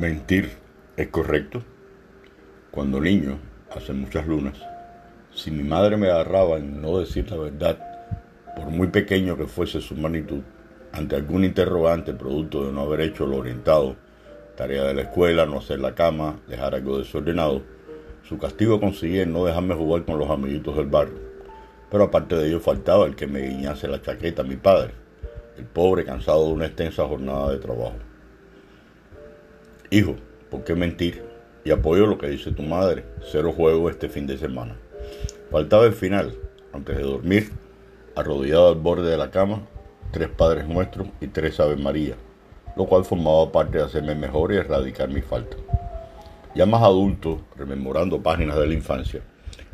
Mentir es correcto. Cuando niño, hace muchas lunas, si mi madre me agarraba en no decir la verdad, por muy pequeño que fuese su magnitud, ante algún interrogante producto de no haber hecho lo orientado, tarea de la escuela, no hacer la cama, dejar algo desordenado, su castigo consistía en no dejarme jugar con los amiguitos del barrio. Pero aparte de ello faltaba el que me guiñase la chaqueta a mi padre, el pobre cansado de una extensa jornada de trabajo. Hijo, ¿por qué mentir? Y apoyo lo que dice tu madre, cero juego este fin de semana. Faltaba el final, antes de dormir, arrodillado al borde de la cama, tres Padres Nuestros y tres Ave María, lo cual formaba parte de hacerme mejor y erradicar mi falta. Ya más adulto, rememorando páginas de la infancia,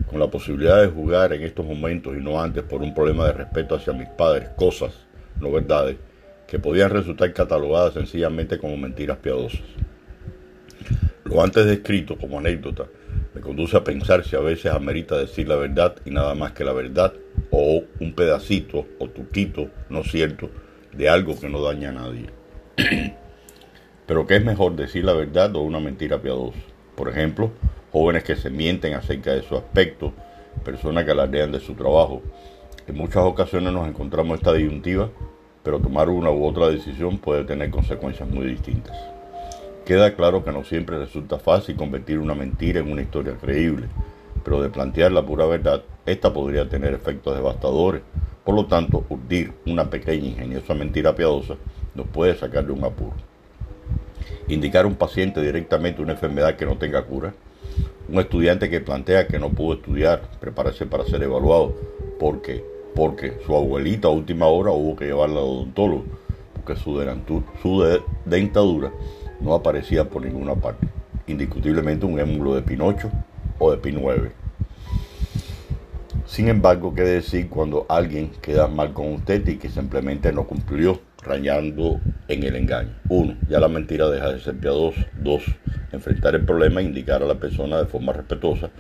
con la posibilidad de jugar en estos momentos y no antes por un problema de respeto hacia mis padres, cosas, no verdades, que podían resultar catalogadas sencillamente como mentiras piadosas. Lo antes descrito como anécdota me conduce a pensar si a veces amerita decir la verdad y nada más que la verdad o un pedacito o tuquito no cierto de algo que no daña a nadie. Pero ¿qué es mejor decir la verdad o una mentira piadosa? Por ejemplo, jóvenes que se mienten acerca de su aspecto, personas que alardean de su trabajo. En muchas ocasiones nos encontramos esta disyuntiva, pero tomar una u otra decisión puede tener consecuencias muy distintas. Queda claro que no siempre resulta fácil convertir una mentira en una historia creíble, pero de plantear la pura verdad, esta podría tener efectos devastadores. Por lo tanto, urdir una pequeña ingeniosa mentira piadosa nos puede sacar de un apuro. Indicar a un paciente directamente una enfermedad que no tenga cura. Un estudiante que plantea que no pudo estudiar, prepararse para ser evaluado, porque porque su abuelita a última hora hubo que llevarla al odontólogo, porque su, su dentadura no aparecía por ninguna parte. Indiscutiblemente un émulo de Pinocho o de P9. Sin embargo, ¿qué decir cuando alguien queda mal con usted y que simplemente no cumplió, rayando en el engaño? Uno, ya la mentira deja de ser piadosa. Dos, enfrentar el problema e indicar a la persona de forma respetuosa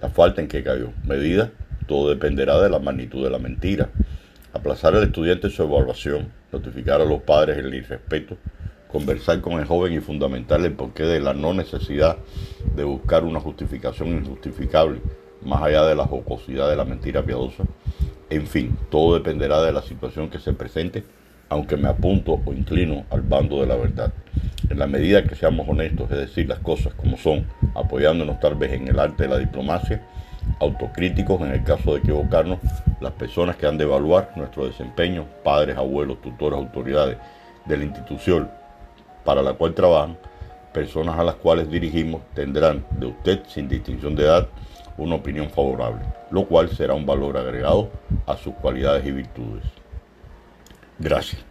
la falta en que cayó. Medida, todo dependerá de la magnitud de la mentira. Aplazar al estudiante su evaluación, notificar a los padres el irrespeto conversar con el joven y fundamental el porqué de la no necesidad de buscar una justificación injustificable, más allá de la jocosidad de la mentira piadosa. En fin, todo dependerá de la situación que se presente, aunque me apunto o inclino al bando de la verdad. En la medida que seamos honestos, es decir, las cosas como son, apoyándonos tal vez en el arte de la diplomacia, autocríticos en el caso de equivocarnos, las personas que han de evaluar nuestro desempeño, padres, abuelos, tutores, autoridades de la institución para la cual trabajan, personas a las cuales dirigimos tendrán de usted, sin distinción de edad, una opinión favorable, lo cual será un valor agregado a sus cualidades y virtudes. Gracias.